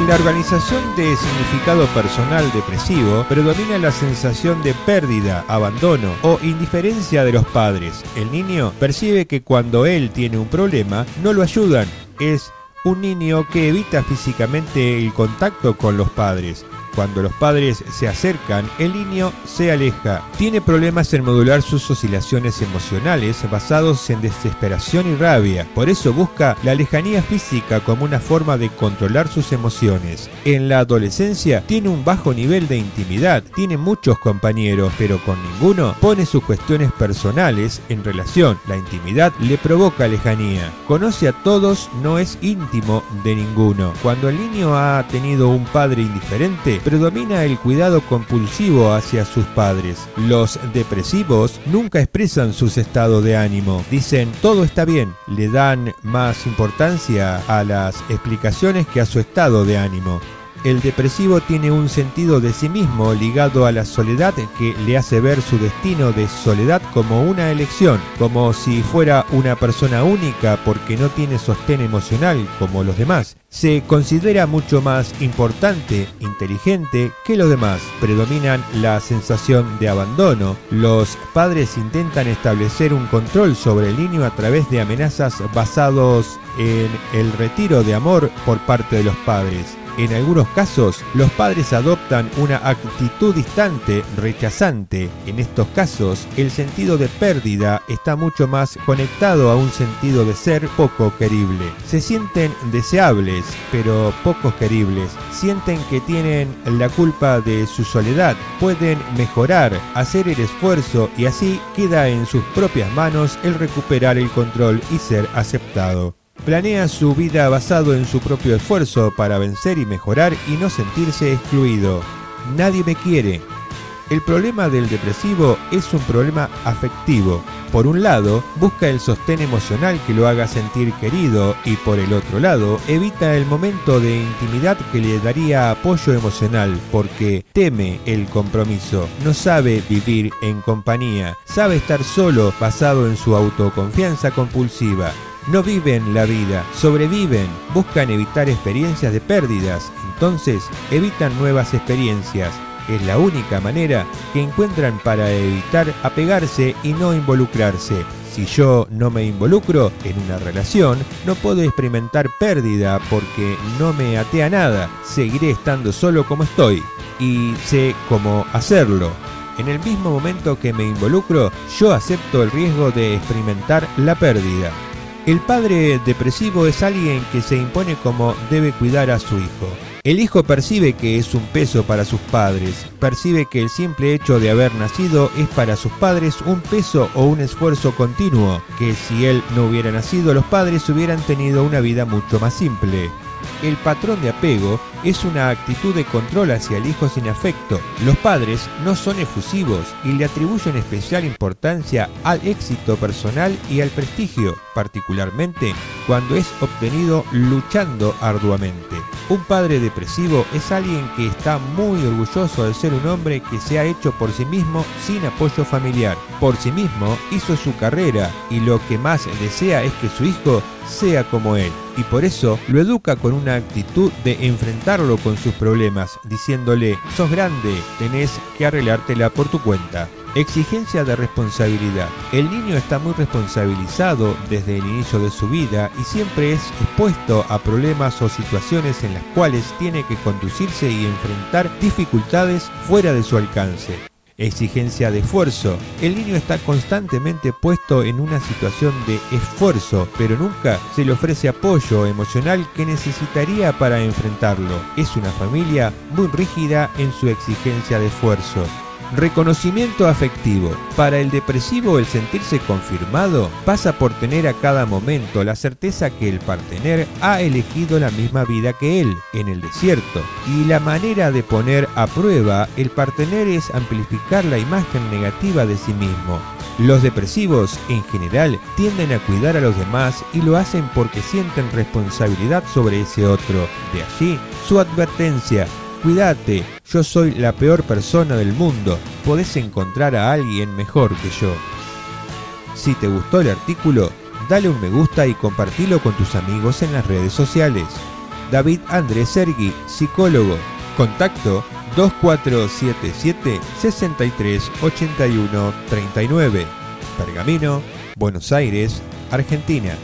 la organización de significado personal depresivo predomina la sensación de pérdida, abandono o indiferencia de los padres. El niño percibe que cuando él tiene un problema no lo ayudan. Es un niño que evita físicamente el contacto con los padres. Cuando los padres se acercan, el niño se aleja. Tiene problemas en modular sus oscilaciones emocionales basados en desesperación y rabia. Por eso busca la lejanía física como una forma de controlar sus emociones. En la adolescencia tiene un bajo nivel de intimidad, tiene muchos compañeros, pero con ninguno pone sus cuestiones personales en relación. La intimidad le provoca lejanía. Conoce a todos, no es íntimo de ninguno. Cuando el niño ha tenido un padre indiferente, predomina el cuidado compulsivo hacia sus padres. Los depresivos nunca expresan sus estados de ánimo. Dicen todo está bien, le dan más importancia a las explicaciones que a su estado de ánimo. El depresivo tiene un sentido de sí mismo ligado a la soledad que le hace ver su destino de soledad como una elección, como si fuera una persona única porque no tiene sostén emocional como los demás. Se considera mucho más importante, inteligente que los demás. Predominan la sensación de abandono. Los padres intentan establecer un control sobre el niño a través de amenazas basados en el retiro de amor por parte de los padres. En algunos casos, los padres adoptan una actitud distante, rechazante. En estos casos, el sentido de pérdida está mucho más conectado a un sentido de ser poco querible. Se sienten deseables, pero poco queribles. Sienten que tienen la culpa de su soledad. Pueden mejorar, hacer el esfuerzo y así queda en sus propias manos el recuperar el control y ser aceptado. Planea su vida basado en su propio esfuerzo para vencer y mejorar y no sentirse excluido. Nadie me quiere. El problema del depresivo es un problema afectivo. Por un lado, busca el sostén emocional que lo haga sentir querido y por el otro lado, evita el momento de intimidad que le daría apoyo emocional porque teme el compromiso, no sabe vivir en compañía, sabe estar solo basado en su autoconfianza compulsiva. No viven la vida, sobreviven, buscan evitar experiencias de pérdidas, entonces evitan nuevas experiencias. Es la única manera que encuentran para evitar apegarse y no involucrarse. Si yo no me involucro en una relación, no puedo experimentar pérdida porque no me atea nada. Seguiré estando solo como estoy y sé cómo hacerlo. En el mismo momento que me involucro, yo acepto el riesgo de experimentar la pérdida. El padre depresivo es alguien que se impone como debe cuidar a su hijo. El hijo percibe que es un peso para sus padres, percibe que el simple hecho de haber nacido es para sus padres un peso o un esfuerzo continuo, que si él no hubiera nacido los padres hubieran tenido una vida mucho más simple. El patrón de apego es una actitud de control hacia el hijo sin afecto. Los padres no son efusivos y le atribuyen especial importancia al éxito personal y al prestigio, particularmente cuando es obtenido luchando arduamente. Un padre depresivo es alguien que está muy orgulloso de ser un hombre que se ha hecho por sí mismo sin apoyo familiar. Por sí mismo hizo su carrera y lo que más desea es que su hijo sea como él. Y por eso lo educa con una actitud de enfrentarlo con sus problemas, diciéndole, sos grande, tenés que arreglártela por tu cuenta. Exigencia de responsabilidad. El niño está muy responsabilizado desde el inicio de su vida y siempre es expuesto a problemas o situaciones en las cuales tiene que conducirse y enfrentar dificultades fuera de su alcance exigencia de esfuerzo. El niño está constantemente puesto en una situación de esfuerzo, pero nunca se le ofrece apoyo emocional que necesitaría para enfrentarlo. Es una familia muy rígida en su exigencia de esfuerzo. Reconocimiento afectivo. Para el depresivo el sentirse confirmado pasa por tener a cada momento la certeza que el partener ha elegido la misma vida que él en el desierto. Y la manera de poner a prueba el partener es amplificar la imagen negativa de sí mismo. Los depresivos, en general, tienden a cuidar a los demás y lo hacen porque sienten responsabilidad sobre ese otro. De allí su advertencia, Cuídate, yo soy la peor persona del mundo, podés encontrar a alguien mejor que yo. Si te gustó el artículo, dale un me gusta y compartilo con tus amigos en las redes sociales. David Andrés Sergi, psicólogo. Contacto 2477 63 81 39. Pergamino, Buenos Aires, Argentina.